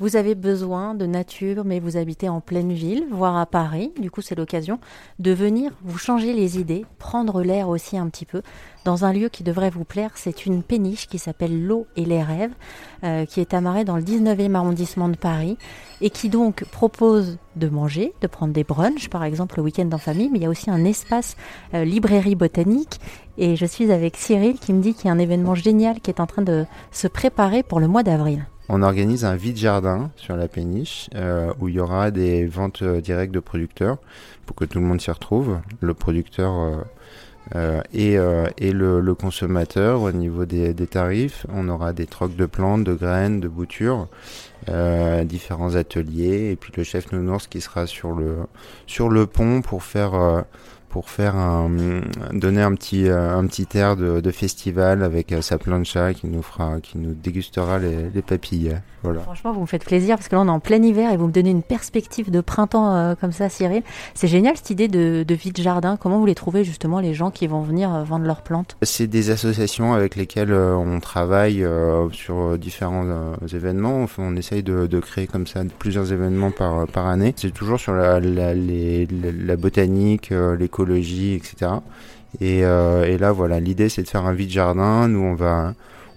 Vous avez besoin de nature, mais vous habitez en pleine ville, voire à Paris. Du coup, c'est l'occasion de venir vous changer les idées, prendre l'air aussi un petit peu dans un lieu qui devrait vous plaire. C'est une péniche qui s'appelle L'eau et les rêves, euh, qui est amarrée dans le 19e arrondissement de Paris et qui donc propose de manger, de prendre des brunchs, par exemple le week-end en famille, mais il y a aussi un espace euh, librairie botanique. Et je suis avec Cyril qui me dit qu'il y a un événement génial qui est en train de se préparer pour le mois d'avril. On organise un vide jardin sur la péniche euh, où il y aura des ventes euh, directes de producteurs pour que tout le monde s'y retrouve. Le producteur euh, et, le, consommateur au niveau des, des, tarifs. On aura des trocs de plantes, de graines, de boutures, différents ateliers et puis le chef nounours qui sera sur le sur le pont pour faire pour faire un, donner un petit euh, un petit air de, de festival avec euh, sa plancha qui nous fera qui nous dégustera les, les papilles. Voilà. Franchement, vous me faites plaisir parce que là on est en plein hiver et vous me donnez une perspective de printemps euh, comme ça, Cyril. C'est génial cette idée de, de vide jardin. Comment vous les trouvez justement les gens qui vont venir vendre leurs plantes? C'est des associations avec lesquelles on travaille sur différents événements. Enfin, on essaye de, de, créer comme ça plusieurs événements par par année. C'est toujours sur la, la, les, la botanique, l'écologie etc. Et, euh, et là, voilà, l'idée c'est de faire un vide jardin. Nous, on va,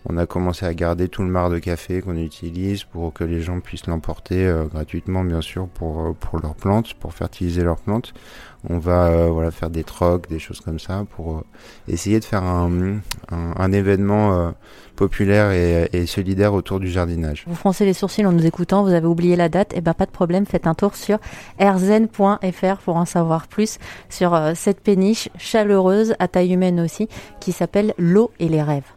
on a commencé à garder tout le marc de café qu'on utilise pour que les gens puissent l'emporter euh, gratuitement, bien sûr, pour euh, pour leurs plantes, pour fertiliser leurs plantes. On va euh, voilà faire des trocs, des choses comme ça, pour essayer de faire un, un, événement populaire et, et, solidaire autour du jardinage. Vous froncez les sourcils en nous écoutant, vous avez oublié la date, et eh ben pas de problème, faites un tour sur rzen.fr pour en savoir plus sur cette péniche chaleureuse à taille humaine aussi qui s'appelle l'eau et les rêves.